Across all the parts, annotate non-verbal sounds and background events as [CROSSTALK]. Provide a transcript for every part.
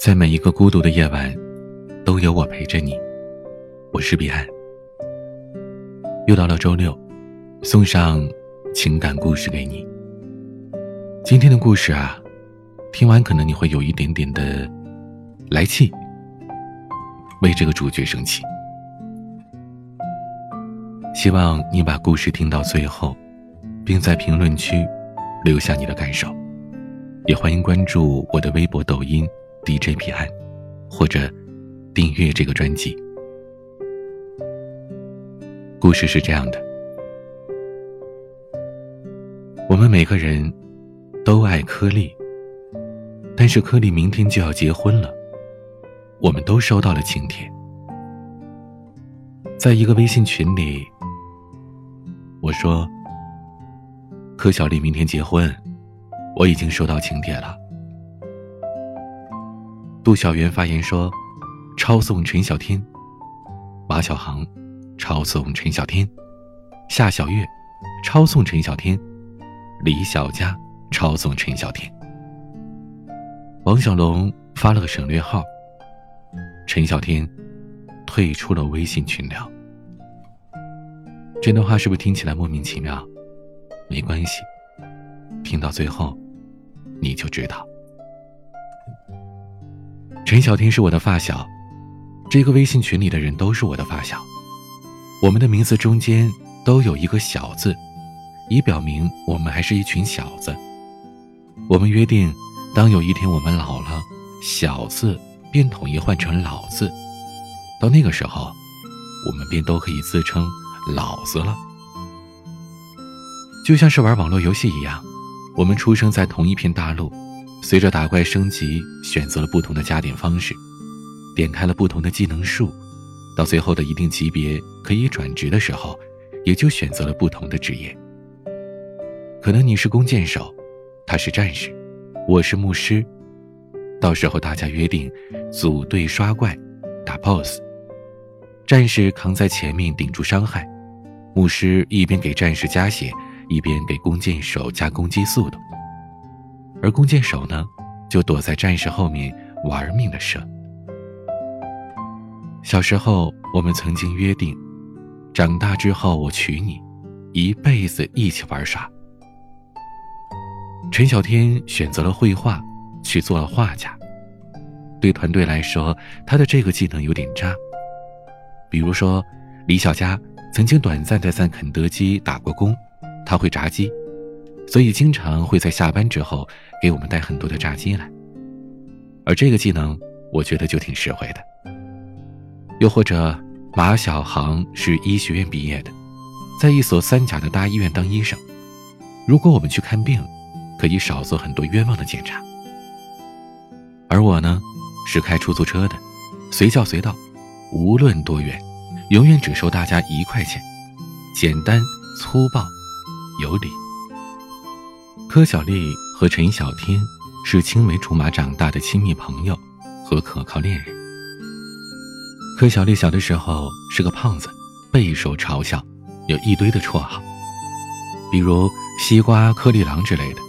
在每一个孤独的夜晚，都有我陪着你。我是彼岸。又到了周六，送上情感故事给你。今天的故事啊，听完可能你会有一点点的来气，为这个主角生气。希望你把故事听到最后，并在评论区留下你的感受。也欢迎关注我的微博、抖音。DJ 彼岸，或者订阅这个专辑。故事是这样的：我们每个人都爱颗粒，但是颗粒明天就要结婚了，我们都收到了请帖。在一个微信群里，我说：“柯小丽明天结婚，我已经收到请帖了。”杜小媛发言说：“抄送陈小天，马小航，抄送陈小天，夏小月，抄送陈小天，李小佳，抄送陈小天。”王小龙发了个省略号。陈小天退出了微信群聊。这段话是不是听起来莫名其妙？没关系，听到最后，你就知道。陈小天是我的发小，这个微信群里的人都是我的发小，我们的名字中间都有一个小字，以表明我们还是一群小子。我们约定，当有一天我们老了，小字便统一换成老字，到那个时候，我们便都可以自称老子了。就像是玩网络游戏一样，我们出生在同一片大陆。随着打怪升级，选择了不同的加点方式，点开了不同的技能树，到最后的一定级别可以转职的时候，也就选择了不同的职业。可能你是弓箭手，他是战士，我是牧师。到时候大家约定组队刷怪、打 BOSS，战士扛在前面顶住伤害，牧师一边给战士加血，一边给弓箭手加攻击速度。而弓箭手呢，就躲在战士后面玩命的射。小时候我们曾经约定，长大之后我娶你，一辈子一起玩耍。陈小天选择了绘画，去做了画家。对团队来说，他的这个技能有点渣。比如说，李小佳曾经短暂的在肯德基打过工，他会炸鸡。所以经常会在下班之后给我们带很多的炸鸡来，而这个技能我觉得就挺实惠的。又或者马小航是医学院毕业的，在一所三甲的大医院当医生，如果我们去看病，可以少做很多冤枉的检查。而我呢，是开出租车的，随叫随到，无论多远，永远只收大家一块钱，简单粗暴，有理。柯小丽和陈小天是青梅竹马长大的亲密朋友和可靠恋人。柯小丽小的时候是个胖子，备受嘲笑，有一堆的绰号，比如“西瓜颗粒狼”之类的。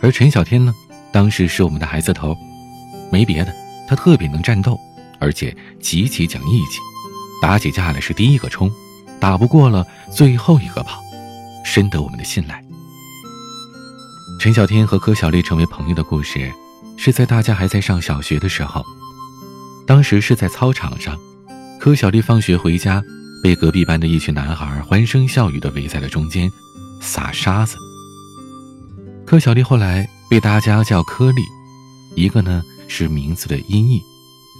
而陈小天呢，当时是我们的孩子头，没别的，他特别能战斗，而且极其讲义气，打起架来是第一个冲，打不过了最后一个跑，深得我们的信赖。陈小天和柯小丽成为朋友的故事，是在大家还在上小学的时候。当时是在操场上，柯小丽放学回家，被隔壁班的一群男孩欢声笑语的围在了中间，撒沙子。柯小丽后来被大家叫柯丽，一个呢是名字的音译，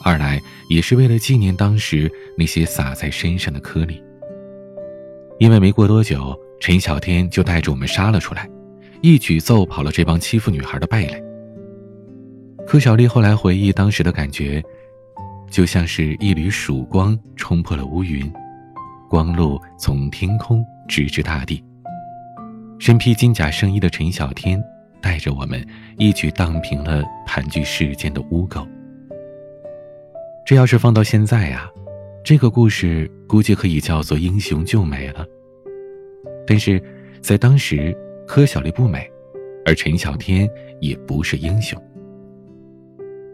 二来也是为了纪念当时那些撒在身上的颗粒。因为没过多久，陈小天就带着我们杀了出来。一举揍跑了这帮欺负女孩的败类。柯小丽后来回忆当时的感觉，就像是一缕曙光冲破了乌云，光路从天空直至大地。身披金甲圣衣的陈小天带着我们一举荡平了盘踞世间的污垢。这要是放到现在呀，这个故事估计可以叫做英雄救美了。但是在当时。柯小丽不美，而陈小天也不是英雄。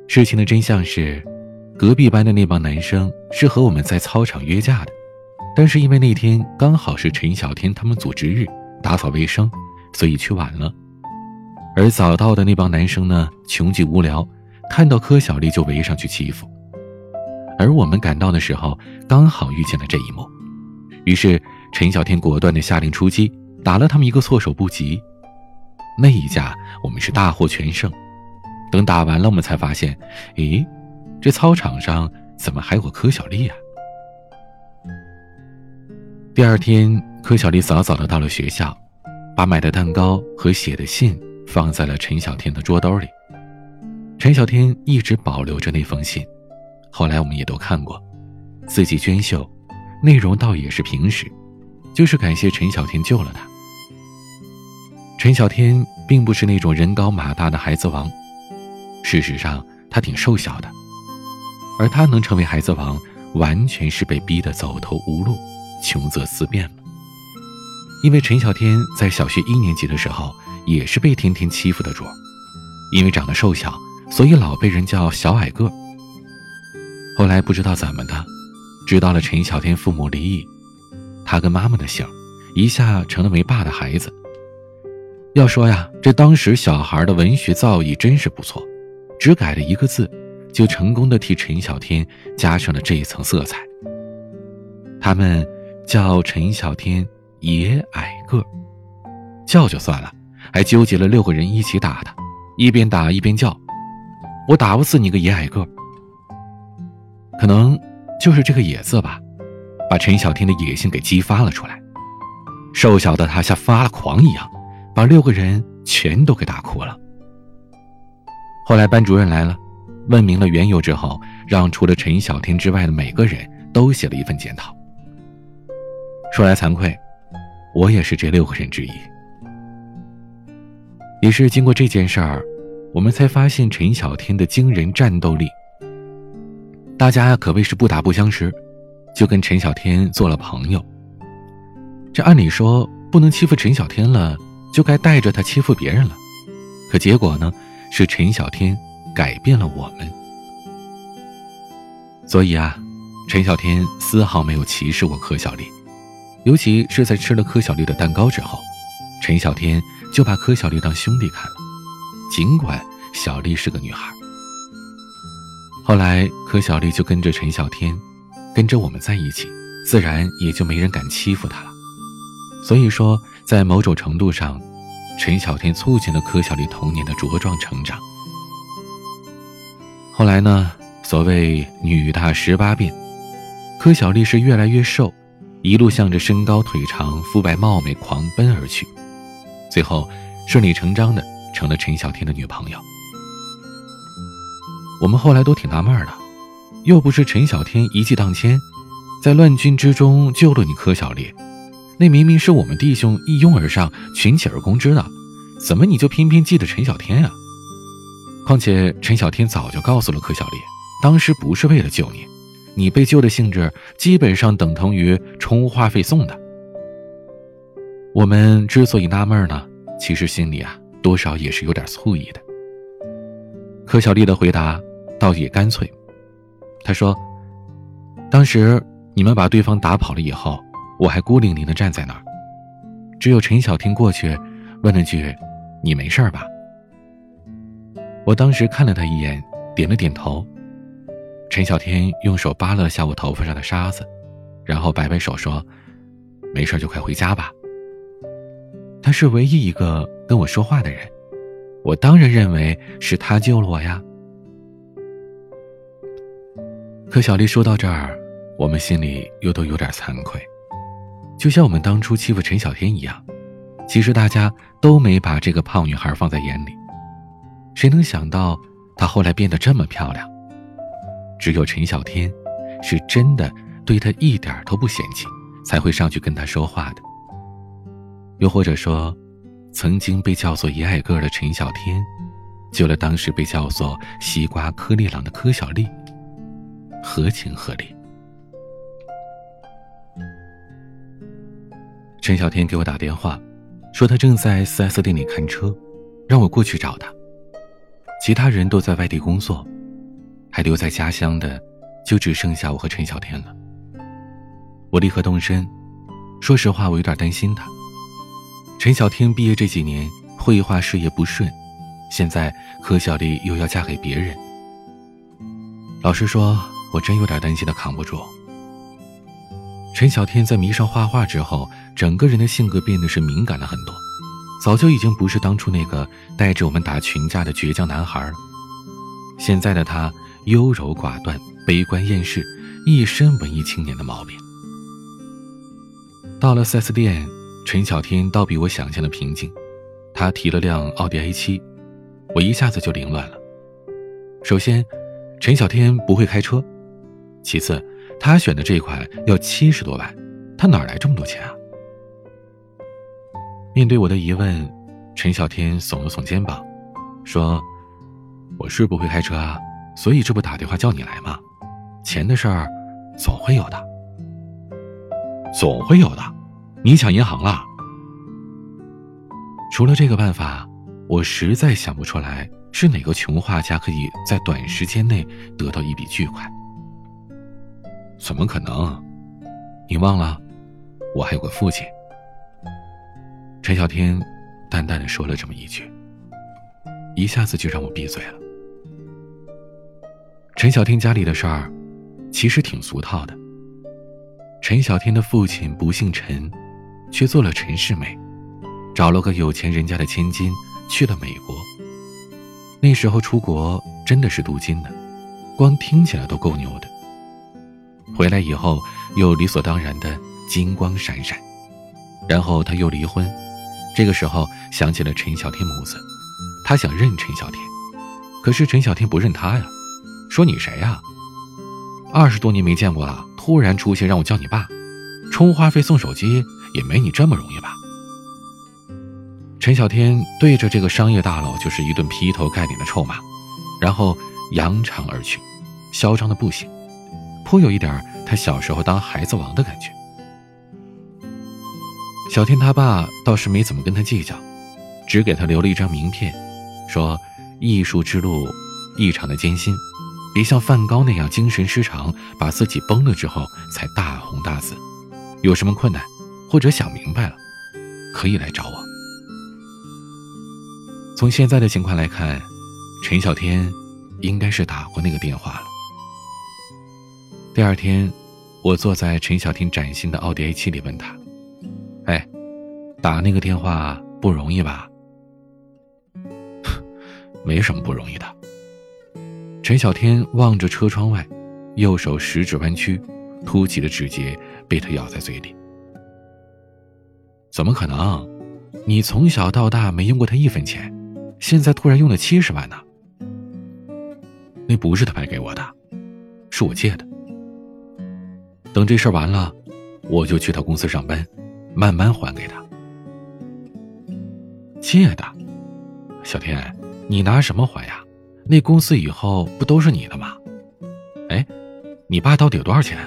事情的真相是，隔壁班的那帮男生是和我们在操场约架的，但是因为那天刚好是陈小天他们组织日，打扫卫生，所以去晚了。而早到的那帮男生呢，穷极无聊，看到柯小丽就围上去欺负。而我们赶到的时候，刚好遇见了这一幕，于是陈小天果断地下令出击，打了他们一个措手不及。那一架我们是大获全胜。等打完了，我们才发现，咦，这操场上怎么还有个柯小丽啊？第二天，柯小丽早早的到了学校，把买的蛋糕和写的信放在了陈小天的桌兜里。陈小天一直保留着那封信，后来我们也都看过，字迹娟秀，内容倒也是平实，就是感谢陈小天救了他。陈小天并不是那种人高马大的孩子王。事实上，他挺瘦小的，而他能成为孩子王，完全是被逼得走投无路、穷则思变了。因为陈小天在小学一年级的时候，也是被天天欺负的主，因为长得瘦小，所以老被人叫小矮个。后来不知道怎么的，知道了陈小天父母离异，他跟妈妈的姓，一下成了没爸的孩子。要说呀，这当时小孩的文学造诣真是不错。只改了一个字，就成功的替陈小天加上了这一层色彩。他们叫陈小天爷矮个，叫就算了，还纠结了六个人一起打他，一边打一边叫：“我打不死你个爷矮个！”可能就是这个“野”字吧，把陈小天的野性给激发了出来。瘦小的他像发了狂一样，把六个人全都给打哭了。后来班主任来了，问明了缘由之后，让除了陈小天之外的每个人都写了一份检讨。说来惭愧，我也是这六个人之一。也是经过这件事儿，我们才发现陈小天的惊人战斗力。大家可谓是不打不相识，就跟陈小天做了朋友。这按理说不能欺负陈小天了，就该带着他欺负别人了，可结果呢？是陈小天改变了我们，所以啊，陈小天丝毫没有歧视过柯小丽，尤其是在吃了柯小丽的蛋糕之后，陈小天就把柯小丽当兄弟看了，尽管小丽是个女孩。后来柯小丽就跟着陈小天，跟着我们在一起，自然也就没人敢欺负她了。所以说，在某种程度上。陈小天促进了柯小丽童年的茁壮成长。后来呢，所谓女大十八变，柯小丽是越来越瘦，一路向着身高腿长、肤白貌美狂奔而去，最后顺理成章的成了陈小天的女朋友。我们后来都挺纳闷的，又不是陈小天一骑当千，在乱军之中救了你柯小丽。那明明是我们弟兄一拥而上，群起而攻之的，怎么你就偏偏记得陈小天啊？况且陈小天早就告诉了柯小丽，当时不是为了救你，你被救的性质基本上等同于充话费送的。我们之所以纳闷呢，其实心里啊多少也是有点醋意的。柯小丽的回答倒也干脆，她说：“当时你们把对方打跑了以后。”我还孤零零的站在那儿，只有陈小天过去问了句：“你没事吧？”我当时看了他一眼，点了点头。陈小天用手扒了下我头发上的沙子，然后摆摆手说：“没事就快回家吧。”他是唯一一个跟我说话的人，我当然认为是他救了我呀。可小丽说到这儿，我们心里又都有点惭愧。就像我们当初欺负陈小天一样，其实大家都没把这个胖女孩放在眼里。谁能想到她后来变得这么漂亮？只有陈小天，是真的对她一点都不嫌弃，才会上去跟她说话的。又或者说，曾经被叫做“一矮个”的陈小天，救了当时被叫做“西瓜颗粒郎”的柯小丽，合情合理。陈小天给我打电话，说他正在 4S 店里看车，让我过去找他。其他人都在外地工作，还留在家乡的，就只剩下我和陈小天了。我立刻动身。说实话，我有点担心他。陈小天毕业这几年，绘画事业不顺，现在柯小丽又要嫁给别人。老实说，我真有点担心他扛不住。陈小天在迷上画画之后，整个人的性格变得是敏感了很多，早就已经不是当初那个带着我们打群架的倔强男孩了。现在的他优柔寡断、悲观厌世，一身文艺青年的毛病。到了 4S 店，陈小天倒比我想象的平静。他提了辆奥迪 A7，我一下子就凌乱了。首先，陈小天不会开车；其次，他选的这款要七十多万，他哪来这么多钱啊？面对我的疑问，陈小天耸了耸肩膀，说：“我是不会开车啊，所以这不打电话叫你来吗？钱的事儿，总会有的。”总会有的，你抢银行了？除了这个办法，我实在想不出来是哪个穷画家可以在短时间内得到一笔巨款。怎么可能？你忘了，我还有个父亲。陈小天淡淡的说了这么一句，一下子就让我闭嘴了。陈小天家里的事儿，其实挺俗套的。陈小天的父亲不姓陈，却做了陈世美，找了个有钱人家的千金，去了美国。那时候出国真的是镀金的，光听起来都够牛的。回来以后又理所当然的金光闪闪，然后他又离婚，这个时候想起了陈小天母子，他想认陈小天，可是陈小天不认他呀，说你谁呀？二十多年没见过了，突然出现让我叫你爸，充话费送手机也没你这么容易吧？陈小天对着这个商业大佬就是一顿劈头盖脸的臭骂，然后扬长而去，嚣张的不行，颇有一点他小时候当孩子王的感觉。小天他爸倒是没怎么跟他计较，只给他留了一张名片，说艺术之路异常的艰辛。别像梵高那样精神失常，把自己崩了之后才大红大紫。有什么困难，或者想明白了，可以来找我。从现在的情况来看，陈小天应该是打过那个电话了。第二天，我坐在陈小天崭新的奥迪 A7 里问他：“，打那个电话不容易吧？”“ [LAUGHS] 没什么不容易的。”陈小天望着车窗外，右手食指弯曲，凸起的指节被他咬在嘴里。怎么可能？你从小到大没用过他一分钱，现在突然用了七十万呢？那不是他白给我的，是我借的。等这事儿完了，我就去他公司上班，慢慢还给他。借的，小天，你拿什么还呀？那公司以后不都是你的吗？哎，你爸到底有多少钱？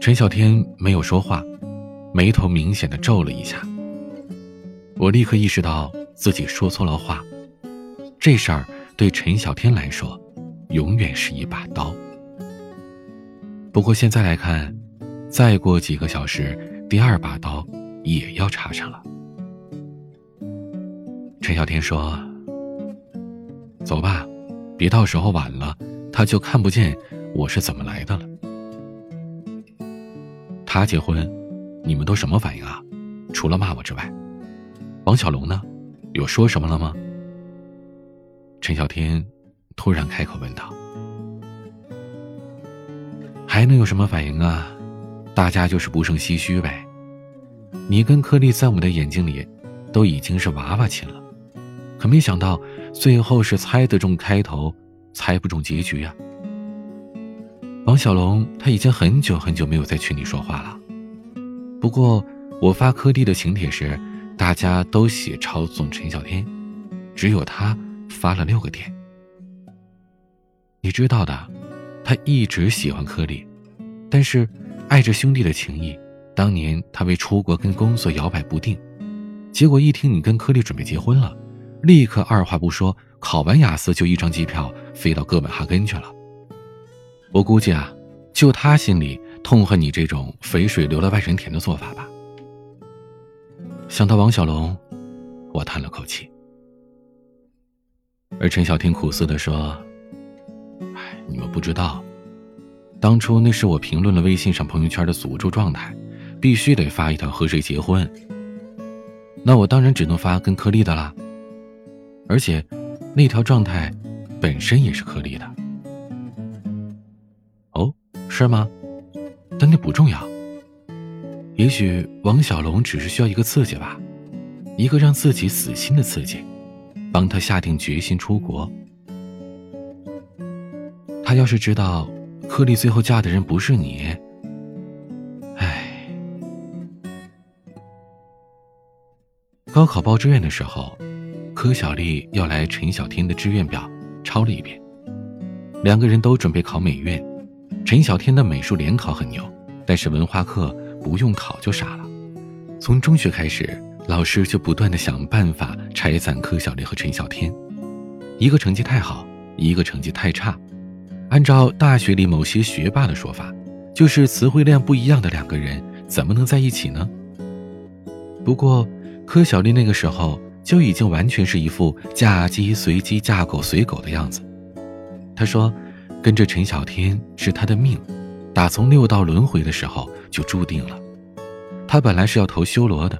陈小天没有说话，眉头明显的皱了一下。我立刻意识到自己说错了话，这事儿对陈小天来说，永远是一把刀。不过现在来看，再过几个小时，第二把刀也要插上了。陈小天说。走吧，别到时候晚了，他就看不见我是怎么来的了。他结婚，你们都什么反应啊？除了骂我之外，王小龙呢？有说什么了吗？陈小天突然开口问道。还能有什么反应啊？大家就是不胜唏嘘呗。你跟柯丽在我们的眼睛里，都已经是娃娃亲了。可没想到，最后是猜得中开头，猜不中结局呀。王小龙他已经很久很久没有在群里说话了。不过我发柯蒂的请帖时，大家都写抄送陈小天，只有他发了六个点。你知道的，他一直喜欢柯丽，但是爱着兄弟的情谊，当年他为出国跟工作摇摆不定，结果一听你跟柯丽准备结婚了。立刻二话不说，考完雅思就一张机票飞到哥本哈根去了。我估计啊，就他心里痛恨你这种肥水流了外人田的做法吧。想到王小龙，我叹了口气。而陈小天苦涩的说：“哎，你们不知道，当初那是我评论了微信上朋友圈的诅咒状态，必须得发一条和谁结婚。那我当然只能发跟柯丽的啦。而且，那条状态本身也是柯丽的。”哦是吗？但那不重要。也许王小龙只是需要一个刺激吧，一个让自己死心的刺激，帮他下定决心出国。他要是知道柯丽最后嫁的人不是你，高考报志愿的时候，柯小丽要来陈小天的志愿表抄了一遍，两个人都准备考美院。陈小天的美术联考很牛，但是文化课不用考就傻了。从中学开始，老师就不断的想办法拆散柯小丽和陈小天，一个成绩太好，一个成绩太差。按照大学里某些学霸的说法，就是词汇量不一样的两个人怎么能在一起呢？不过，柯小丽那个时候就已经完全是一副嫁鸡随鸡，嫁狗随狗的样子。她说。跟着陈小天是她的命，打从六道轮回的时候就注定了。他本来是要投修罗的，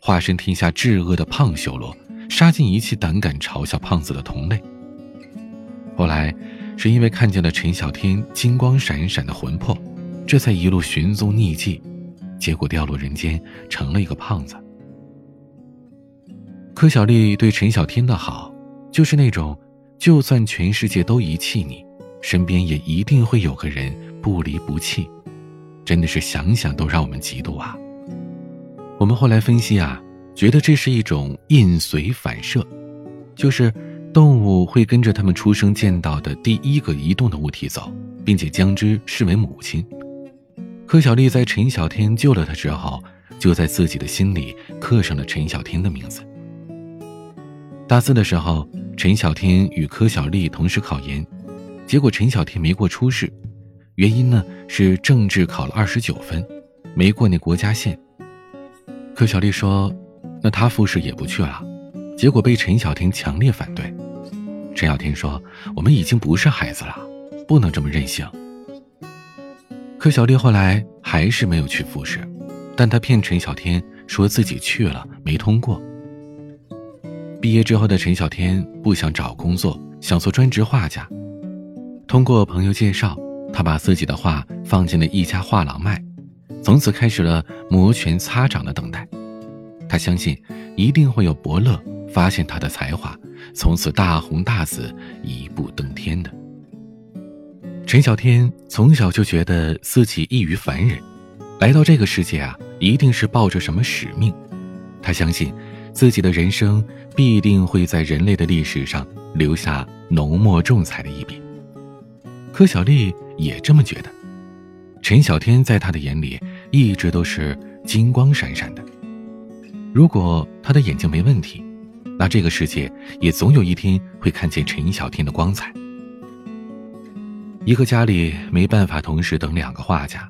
化身天下至恶的胖修罗，杀尽一切胆敢嘲笑胖子的同类。后来是因为看见了陈小天金光闪闪的魂魄，这才一路寻踪匿迹，结果掉落人间，成了一个胖子。柯小丽对陈小天的好，就是那种就算全世界都遗弃你。身边也一定会有个人不离不弃，真的是想想都让我们嫉妒啊。我们后来分析啊，觉得这是一种印随反射，就是动物会跟着它们出生见到的第一个移动的物体走，并且将之视为母亲。柯小丽在陈小天救了她之后，就在自己的心里刻上了陈小天的名字。大四的时候，陈小天与柯小丽同时考研。结果陈小天没过初试，原因呢是政治考了二十九分，没过那国家线。柯小丽说：“那他复试也不去了。”结果被陈小天强烈反对。陈小天说：“我们已经不是孩子了，不能这么任性。”柯小丽后来还是没有去复试，但她骗陈小天说自己去了，没通过。毕业之后的陈小天不想找工作，想做专职画家。通过朋友介绍，他把自己的画放进了一家画廊卖，从此开始了摩拳擦掌的等待。他相信一定会有伯乐发现他的才华，从此大红大紫，一步登天的。陈小天从小就觉得自己异于凡人，来到这个世界啊，一定是抱着什么使命。他相信自己的人生必定会在人类的历史上留下浓墨重彩的一笔。柯小丽也这么觉得，陈小天在他的眼里一直都是金光闪闪的。如果他的眼睛没问题，那这个世界也总有一天会看见陈小天的光彩。一个家里没办法同时等两个画家，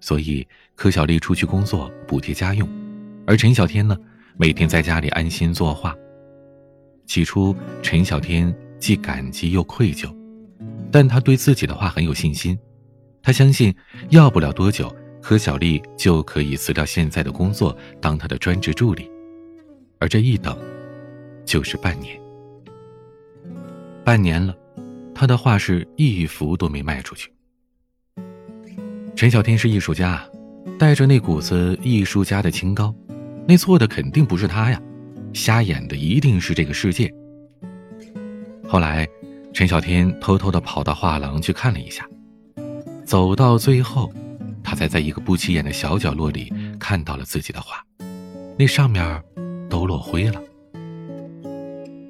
所以柯小丽出去工作补贴家用，而陈小天呢，每天在家里安心作画。起初，陈小天既感激又愧疚。但他对自己的话很有信心，他相信要不了多久，柯小丽就可以辞掉现在的工作，当他的专职助理，而这一等，就是半年。半年了，他的画是一幅都没卖出去。陈小天是艺术家，带着那股子艺术家的清高，那错的肯定不是他呀，瞎眼的一定是这个世界。后来。陈小天偷偷的跑到画廊去看了一下，走到最后，他才在一个不起眼的小角落里看到了自己的画，那上面都落灰了。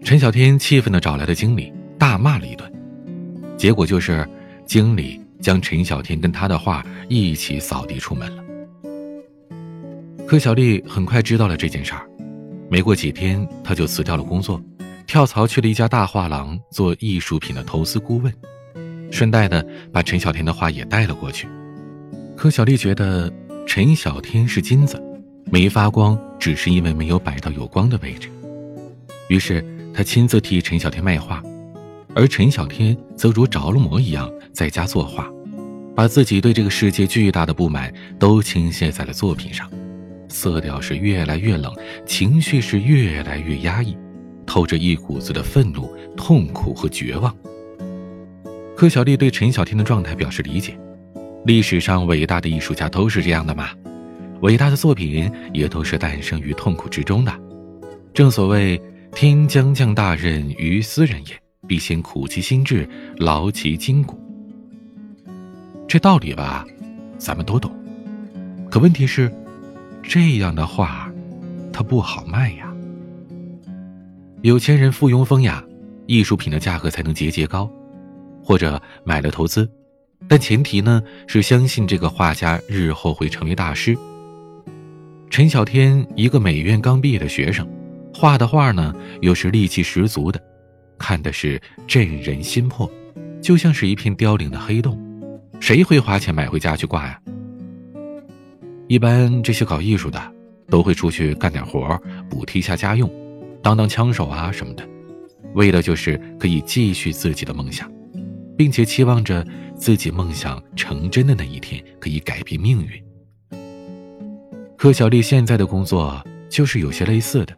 陈小天气愤的找来了经理，大骂了一顿，结果就是经理将陈小天跟他的画一起扫地出门了。柯小丽很快知道了这件事儿，没过几天，他就辞掉了工作。跳槽去了一家大画廊做艺术品的投资顾问，顺带的把陈小天的画也带了过去。可小丽觉得陈小天是金子，没发光只是因为没有摆到有光的位置。于是她亲自替陈小天卖画，而陈小天则如着了魔一样在家作画。把自己对这个世界巨大的不满都倾泻在了作品上，色调是越来越冷，情绪是越来越压抑，透着一股子的愤怒、痛苦和绝望。柯小丽对陈小天的状态表示理解，历史上伟大的艺术家都是这样的嘛，伟大的作品也都是诞生于痛苦之中的。正所谓“天将降大任于斯人也，必先苦其心志，劳其筋骨。”这道理吧，咱们都懂。可问题是，这样的画，它不好卖呀。有钱人附庸风雅，艺术品的价格才能节节高，或者买了投资，但前提呢是相信这个画家日后会成为大师。陈小天一个美院刚毕业的学生，画的画呢又是戾气十足的，看的是震人心魄，就像是一片凋零的黑洞。谁会花钱买回家去挂呀？一般这些搞艺术的都会出去干点活补贴一下家用，当当枪手啊什么的，为的就是可以继续自己的梦想，并且期望着自己梦想成真的那一天可以改变命运。柯小丽现在的工作就是有些类似的，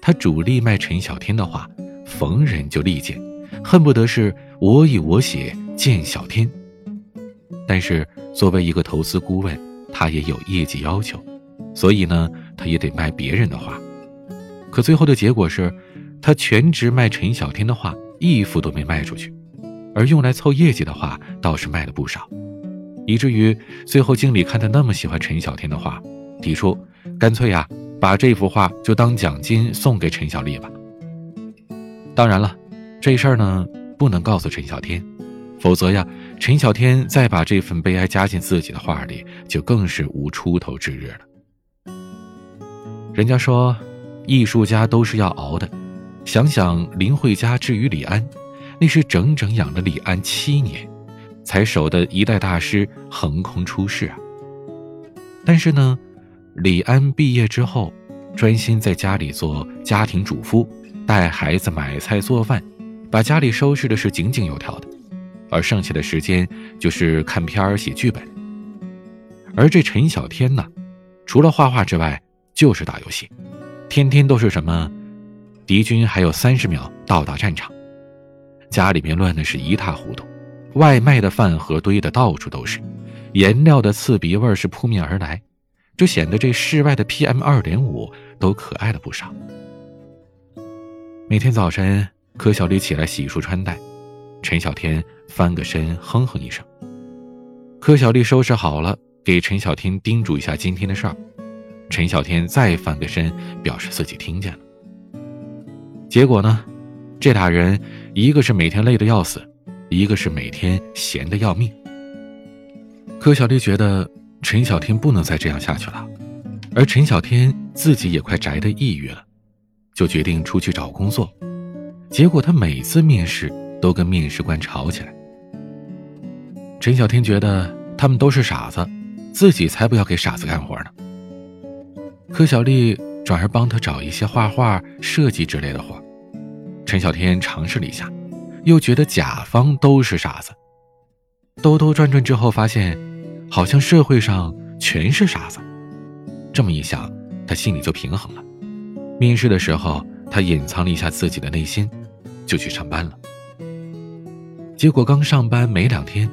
她主力卖陈小天的画，逢人就力荐，恨不得是我以我血见小天。但是作为一个投资顾问，他也有业绩要求，所以呢，他也得卖别人的画。可最后的结果是，他全职卖陈小天的画，一幅都没卖出去，而用来凑业绩的画倒是卖了不少，以至于最后经理看他那么喜欢陈小天的画，提出干脆呀，把这幅画就当奖金送给陈小丽吧。当然了，这事儿呢不能告诉陈小天，否则呀。陈小天再把这份悲哀加进自己的画里，就更是无出头之日了。人家说，艺术家都是要熬的。想想林慧嘉至于李安，那是整整养了李安七年，才守得一代大师横空出世啊。但是呢，李安毕业之后，专心在家里做家庭主妇，带孩子、买菜、做饭，把家里收拾的是井井有条的。而剩下的时间就是看片儿、写剧本。而这陈小天呢，除了画画之外，就是打游戏，天天都是什么，敌军还有三十秒到达战场，家里面乱的是一塌糊涂，外卖的饭盒堆的到处都是，颜料的刺鼻味是扑面而来，就显得这室外的 PM 二点五都可爱了不少。每天早晨，柯小丽起来洗漱穿戴，陈小天。翻个身，哼哼一声。柯小丽收拾好了，给陈小天叮嘱一下今天的事儿。陈小天再翻个身，表示自己听见了。结果呢，这俩人一个是每天累得要死，一个是每天闲得要命。柯小丽觉得陈小天不能再这样下去了，而陈小天自己也快宅得抑郁了，就决定出去找工作。结果他每次面试都跟面试官吵起来。陈小天觉得他们都是傻子，自己才不要给傻子干活呢。柯小丽转而帮他找一些画画、设计之类的活。陈小天尝试了一下，又觉得甲方都是傻子。兜兜转转之后，发现好像社会上全是傻子。这么一想，他心里就平衡了。面试的时候，他隐藏了一下自己的内心，就去上班了。结果刚上班没两天。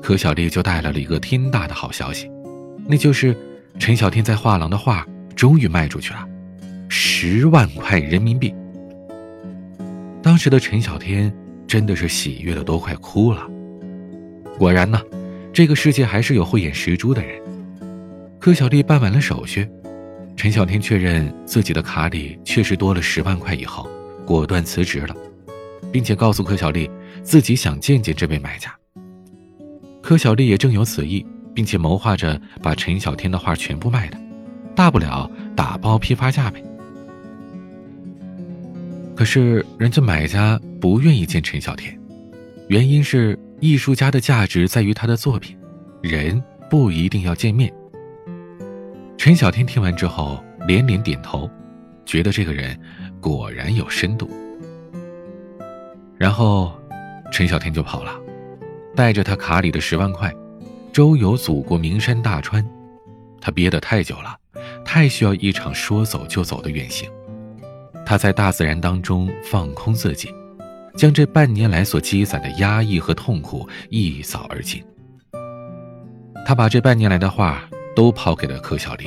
柯小丽就带来了一个天大的好消息，那就是陈小天在画廊的画终于卖出去了，十万块人民币。当时的陈小天真的是喜悦的都快哭了。果然呢，这个世界还是有慧眼识珠的人。柯小丽办完了手续，陈小天确认自己的卡里确实多了十万块以后，果断辞职了，并且告诉柯小丽自己想见见这位买家。柯小丽也正有此意，并且谋划着把陈小天的画全部卖了，大不了打包批发价呗。可是人家买家不愿意见陈小天，原因是艺术家的价值在于他的作品，人不一定要见面。陈小天听完之后连连点头，觉得这个人果然有深度。然后，陈小天就跑了，带着他卡里的十万块，周游祖国名山大川。他憋得太久了，太需要一场说走就走的远行。他在大自然当中放空自己，将这半年来所积攒的压抑和痛苦一扫而尽。他把这半年来的画都抛给了柯小丽，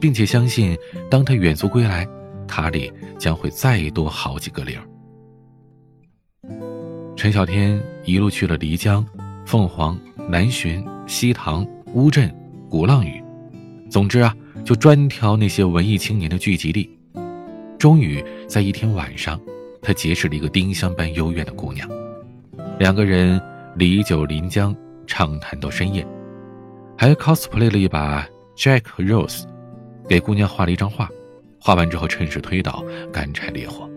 并且相信，当他远足归来，卡里将会再多好几个零。陈小天一路去了漓江、凤凰、南浔、西塘、乌镇、鼓浪屿，总之啊，就专挑那些文艺青年的聚集地。终于在一天晚上，他结识了一个丁香般幽怨的姑娘，两个人离酒临江，畅谈到深夜，还 cosplay 了一把 Jack 和 Rose，给姑娘画了一张画，画完之后趁势推倒，干柴烈火。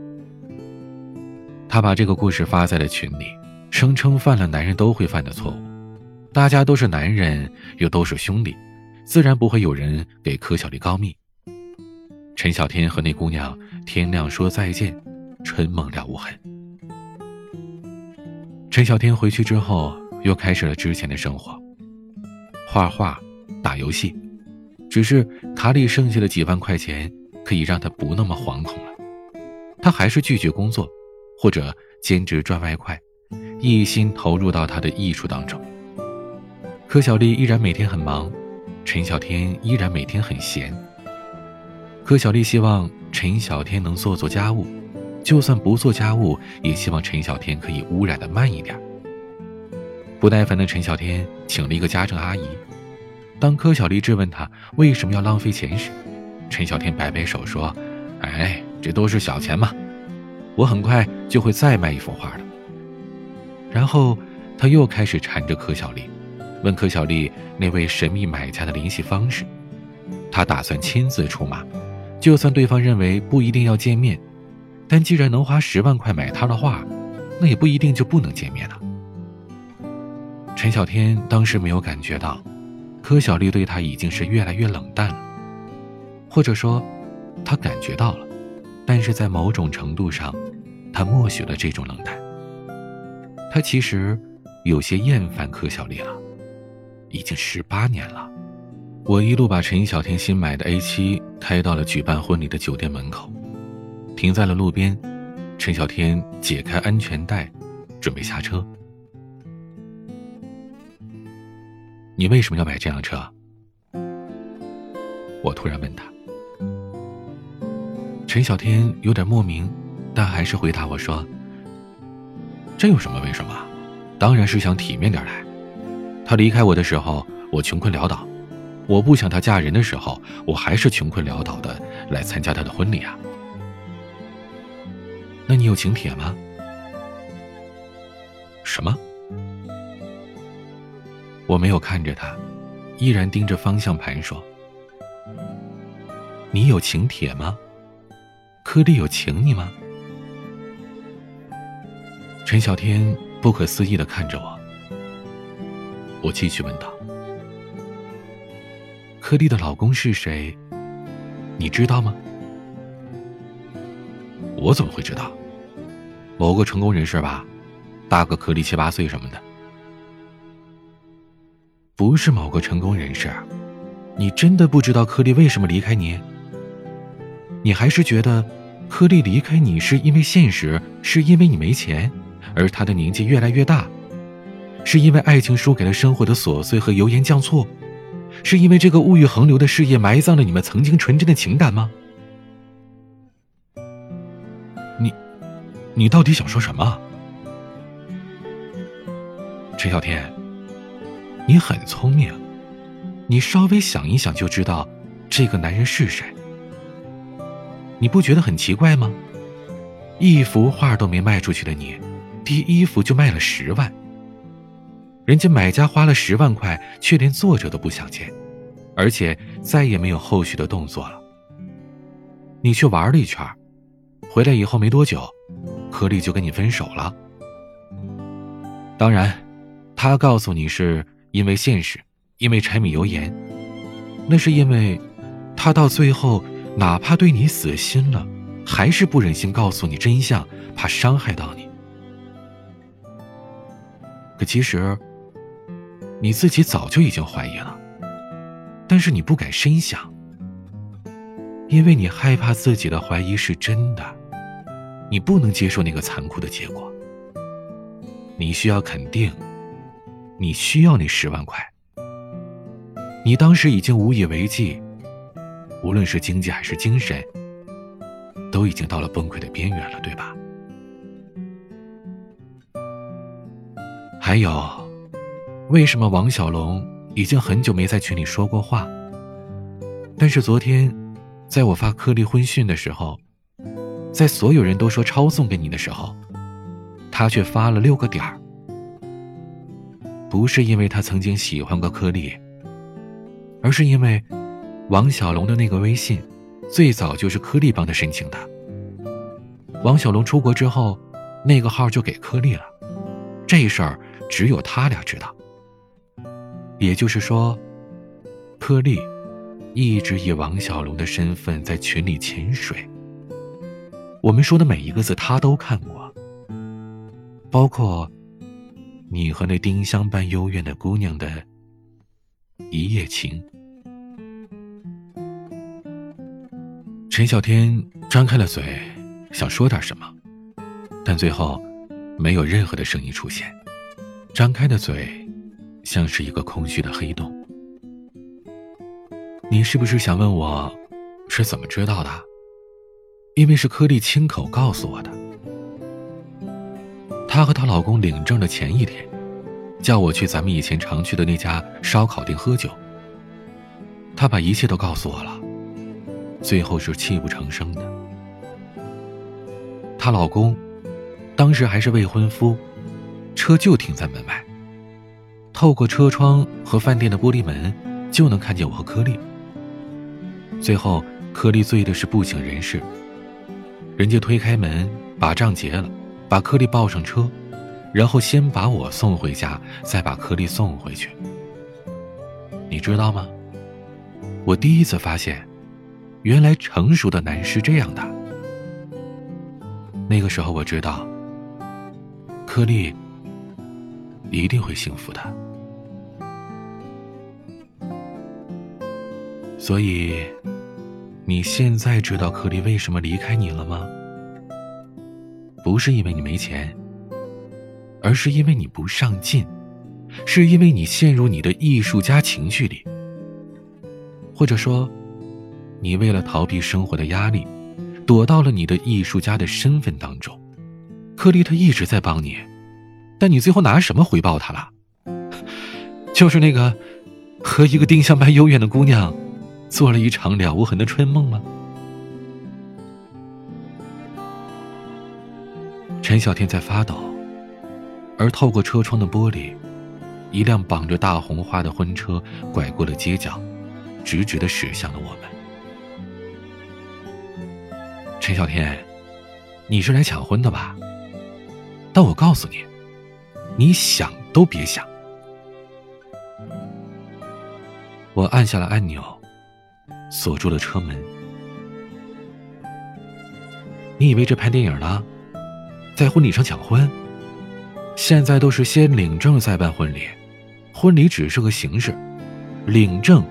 他把这个故事发在了群里，声称犯了男人都会犯的错误。大家都是男人，又都是兄弟，自然不会有人给柯小丽告密。陈小天和那姑娘天亮说再见，春梦了无痕。陈小天回去之后，又开始了之前的生活，画画、打游戏，只是卡里剩下的几万块钱可以让他不那么惶恐了。他还是拒绝工作。或者兼职赚外快，一心投入到他的艺术当中。柯小丽依然每天很忙，陈小天依然每天很闲。柯小丽希望陈小天能做做家务，就算不做家务，也希望陈小天可以污染的慢一点。不耐烦的陈小天请了一个家政阿姨。当柯小丽质问他为什么要浪费钱时，陈小天摆摆手说：“哎，这都是小钱嘛。”我很快就会再卖一幅画的。然后他又开始缠着柯小丽，问柯小丽那位神秘买家的联系方式。他打算亲自出马，就算对方认为不一定要见面，但既然能花十万块买他的画，那也不一定就不能见面了。陈小天当时没有感觉到，柯小丽对他已经是越来越冷淡了，或者说，他感觉到了。但是在某种程度上，他默许了这种冷淡。他其实有些厌烦柯小丽了，已经十八年了。我一路把陈小天新买的 A 七开到了举办婚礼的酒店门口，停在了路边。陈小天解开安全带，准备下车。你为什么要买这辆车？我突然问他。陈小天有点莫名，但还是回答我说：“这有什么为什么？当然是想体面点来。他离开我的时候，我穷困潦倒；我不想她嫁人的时候，我还是穷困潦倒的来参加他的婚礼啊。那你有请帖吗？什么？我没有看着他，依然盯着方向盘说：你有请帖吗？”柯丽有请你吗？陈小天不可思议的看着我。我继续问道：“柯丽的老公是谁？你知道吗？”我怎么会知道？某个成功人士吧，大个柯丽七八岁什么的。不是某个成功人士，你真的不知道柯丽为什么离开你？你还是觉得？柯丽离开你是因为现实，是因为你没钱，而他的年纪越来越大，是因为爱情输给了生活的琐碎和油盐酱醋，是因为这个物欲横流的事业埋葬了你们曾经纯真的情感吗？你，你到底想说什么？陈小天，你很聪明，你稍微想一想就知道，这个男人是谁。你不觉得很奇怪吗？一幅画都没卖出去的你，第一幅就卖了十万。人家买家花了十万块，却连作者都不想见，而且再也没有后续的动作了。你去玩了一圈，回来以后没多久，柯丽就跟你分手了。当然，他告诉你是因为现实，因为柴米油盐。那是因为，他到最后哪怕对你死心了，还是不忍心告诉你真相，怕伤害到你。可其实，你自己早就已经怀疑了，但是你不敢深想，因为你害怕自己的怀疑是真的，你不能接受那个残酷的结果。你需要肯定，你需要那十万块。你当时已经无以为继，无论是经济还是精神，都已经到了崩溃的边缘了，对吧？还有，为什么王小龙已经很久没在群里说过话？但是昨天，在我发颗粒婚讯的时候，在所有人都说抄送给你的时候。他却发了六个点儿，不是因为他曾经喜欢过颗粒，而是因为王小龙的那个微信，最早就是柯丽帮他申请的。王小龙出国之后，那个号就给柯丽了，这事儿只有他俩知道。也就是说，柯丽一直以王小龙的身份在群里潜水。我们说的每一个字，他都看过。包括你和那丁香般幽怨的姑娘的一夜情。陈小天张开了嘴，想说点什么，但最后没有任何的声音出现。张开的嘴像是一个空虚的黑洞。你是不是想问我是怎么知道的？因为是柯丽亲口告诉我的。她和她老公领证的前一天，叫我去咱们以前常去的那家烧烤店喝酒。她把一切都告诉我了，最后是泣不成声的。她老公当时还是未婚夫，车就停在门外，透过车窗和饭店的玻璃门就能看见我和柯丽。最后，柯丽醉的是不省人事，人家推开门把账结了。把柯丽抱上车，然后先把我送回家，再把柯丽送回去。你知道吗？我第一次发现，原来成熟的男是这样的。那个时候我知道，柯丽一定会幸福的。所以，你现在知道柯丽为什么离开你了吗？不是因为你没钱，而是因为你不上进，是因为你陷入你的艺术家情绪里，或者说，你为了逃避生活的压力，躲到了你的艺术家的身份当中。克利特一直在帮你，但你最后拿什么回报他了？[LAUGHS] 就是那个和一个丁香般幽怨的姑娘做了一场了无痕的春梦吗？陈小天在发抖，而透过车窗的玻璃，一辆绑着大红花的婚车拐过了街角，直直的驶向了我们。陈小天，你是来抢婚的吧？但我告诉你，你想都别想。我按下了按钮，锁住了车门。你以为这拍电影呢？在婚礼上抢婚，现在都是先领证再办婚礼，婚礼只是个形式，领证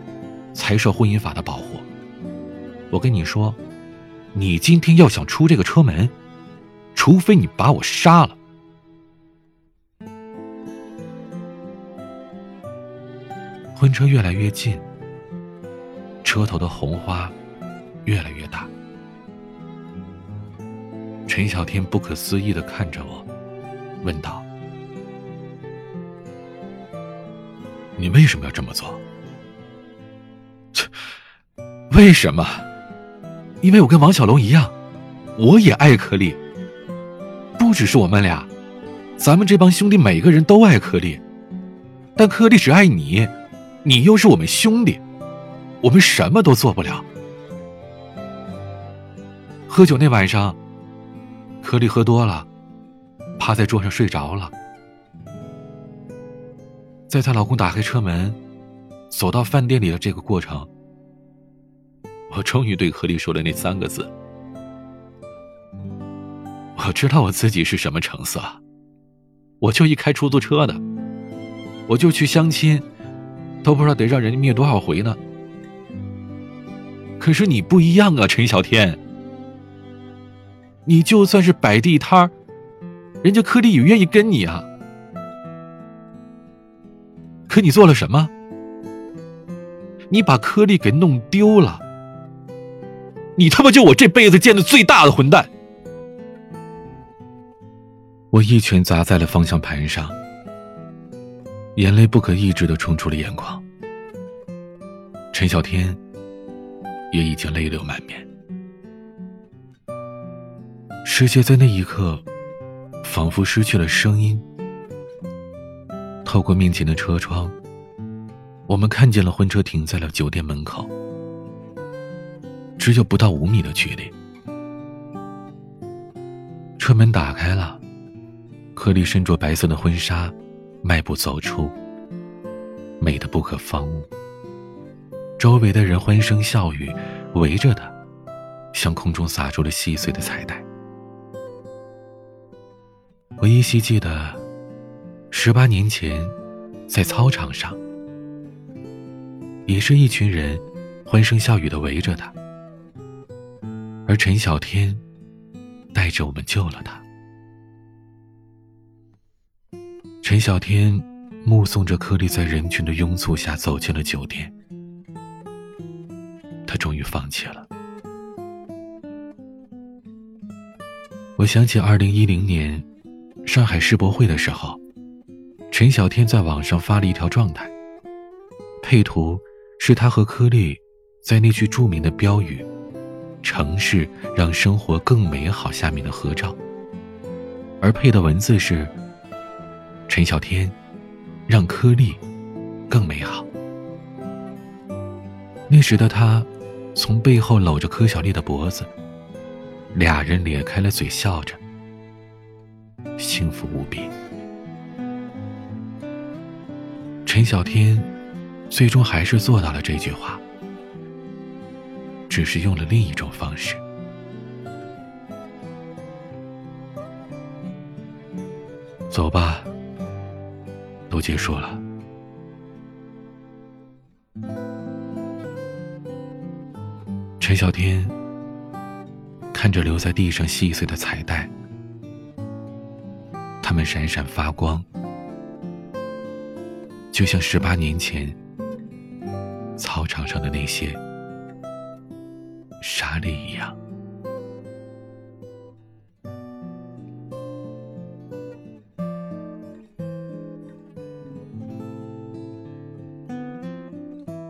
才受婚姻法的保护。我跟你说，你今天要想出这个车门，除非你把我杀了。婚车越来越近，车头的红花越来越大。陈小天不可思议的看着我，问道：“你为什么要这么做？”“切，为什么？因为我跟王小龙一样，我也爱柯丽。不只是我们俩，咱们这帮兄弟每个人都爱柯丽，但柯丽只爱你，你又是我们兄弟，我们什么都做不了。”喝酒那晚上。颗粒喝多了，趴在桌上睡着了。在她老公打开车门，走到饭店里的这个过程，我终于对何丽说了那三个字：“我知道我自己是什么成色，我就一开出租车的，我就去相亲，都不知道得让人家灭多少回呢。可是你不一样啊，陈小天，你就算是摆地摊儿，人家颗粒也愿意跟你啊。”可你做了什么？你把颗粒给弄丢了！你他妈就我这辈子见的最大的混蛋！我一拳砸在了方向盘上，眼泪不可抑制的冲出了眼眶。陈小天也已经泪流满面。世界在那一刻，仿佛失去了声音。透过面前的车窗，我们看见了婚车停在了酒店门口，只有不到五米的距离。车门打开了，颗粒身着白色的婚纱，迈步走出，美的不可方物。周围的人欢声笑语，围着他，向空中洒出了细碎的彩带。我依稀记得。十八年前，在操场上，也是一群人欢声笑语的围着他，而陈小天带着我们救了他。陈小天目送着颗粒在人群的拥簇下走进了酒店，他终于放弃了。我想起二零一零年上海世博会的时候。陈小天在网上发了一条状态，配图是他和颗粒在那句著名的标语“城市让生活更美好”下面的合照，而配的文字是“陈小天让颗粒更美好”。那时的他从背后搂着柯小丽的脖子，俩人咧开了嘴笑着，幸福无比。陈小天，最终还是做到了这句话，只是用了另一种方式。走吧，都结束了。陈小天看着留在地上细碎的彩带，它们闪闪发光。就像十八年前操场上的那些沙粒一样。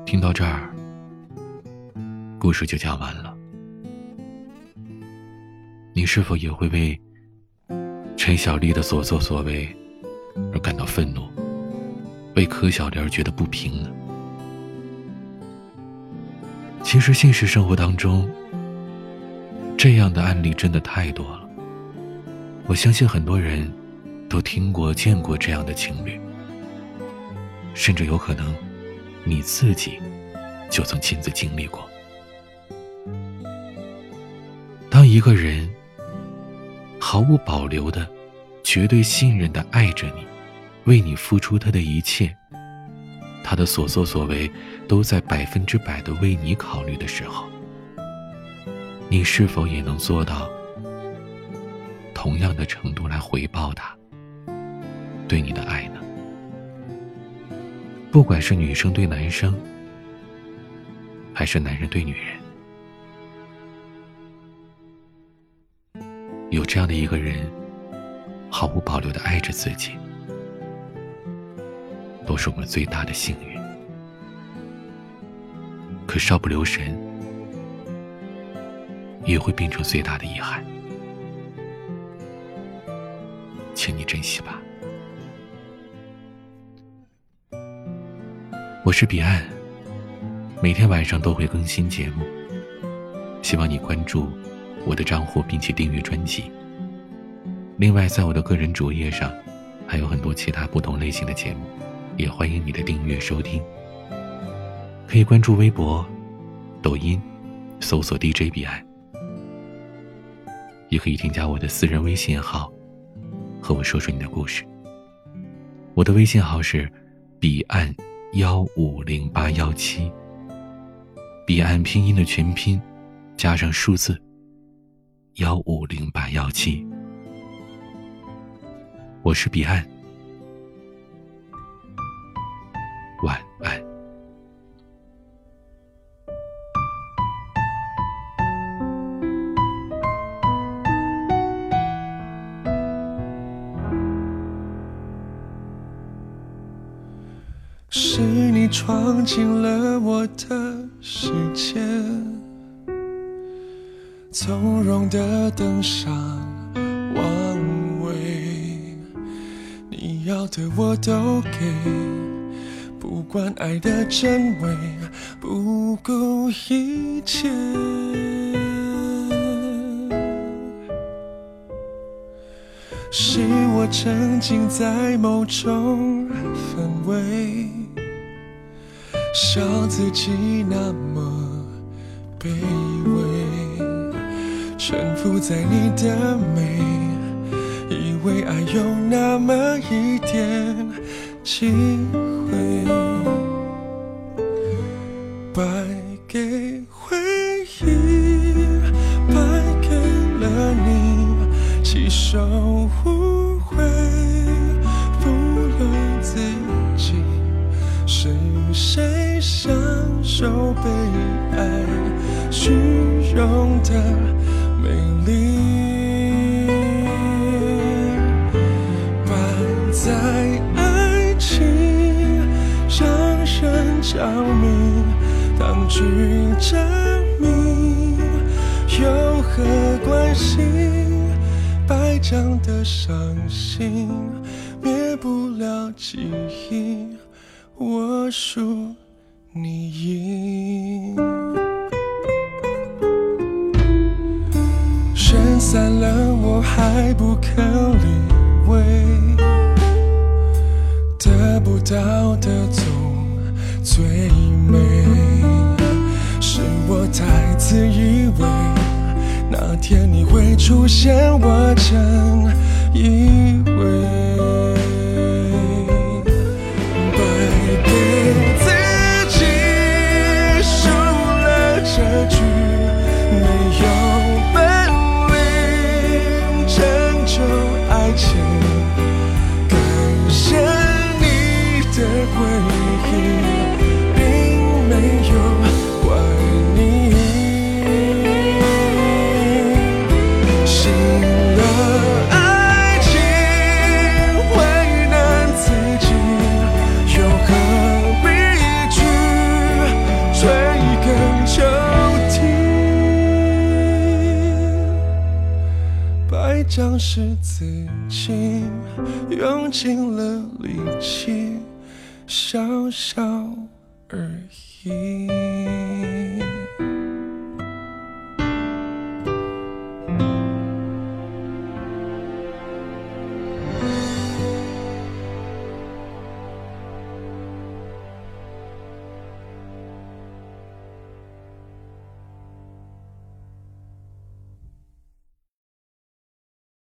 听到这儿，故事就讲完了。你是否也会为陈小丽的所作所为而感到愤怒？为柯小莲觉得不平呢。其实现实生活当中，这样的案例真的太多了。我相信很多人都听过、见过这样的情侣，甚至有可能你自己就曾亲自经历过。当一个人毫无保留的、绝对信任的爱着你。为你付出他的一切，他的所作所为都在百分之百的为你考虑的时候，你是否也能做到同样的程度来回报他对你的爱呢？不管是女生对男生，还是男人对女人，有这样的一个人，毫无保留的爱着自己。都是我们最大的幸运，可稍不留神，也会变成最大的遗憾，请你珍惜吧。我是彼岸，每天晚上都会更新节目，希望你关注我的账户并且订阅专辑，另外，在我的个人主页上，还有很多其他不同类型的节目，也欢迎你的订阅收听。可以关注微博、抖音，搜索 DJ 彼岸，也可以添加我的私人微信号，和我说说你的故事。我的微信号是彼岸幺五零八幺七，彼岸拼音的全拼加上数字幺五零八幺七。我是彼岸，晚安。是你闯进了我的世界，从容的登上王位，你。要的我都给，不管爱的真伪，不顾一切。是我沉浸在某种氛围，笑自己那么卑微，沉浮在你的美。以为爱有那么一点机会，的伤心，灭不了记忆。我输，你出现，我曾以为。是自己用尽了力气，笑笑而已。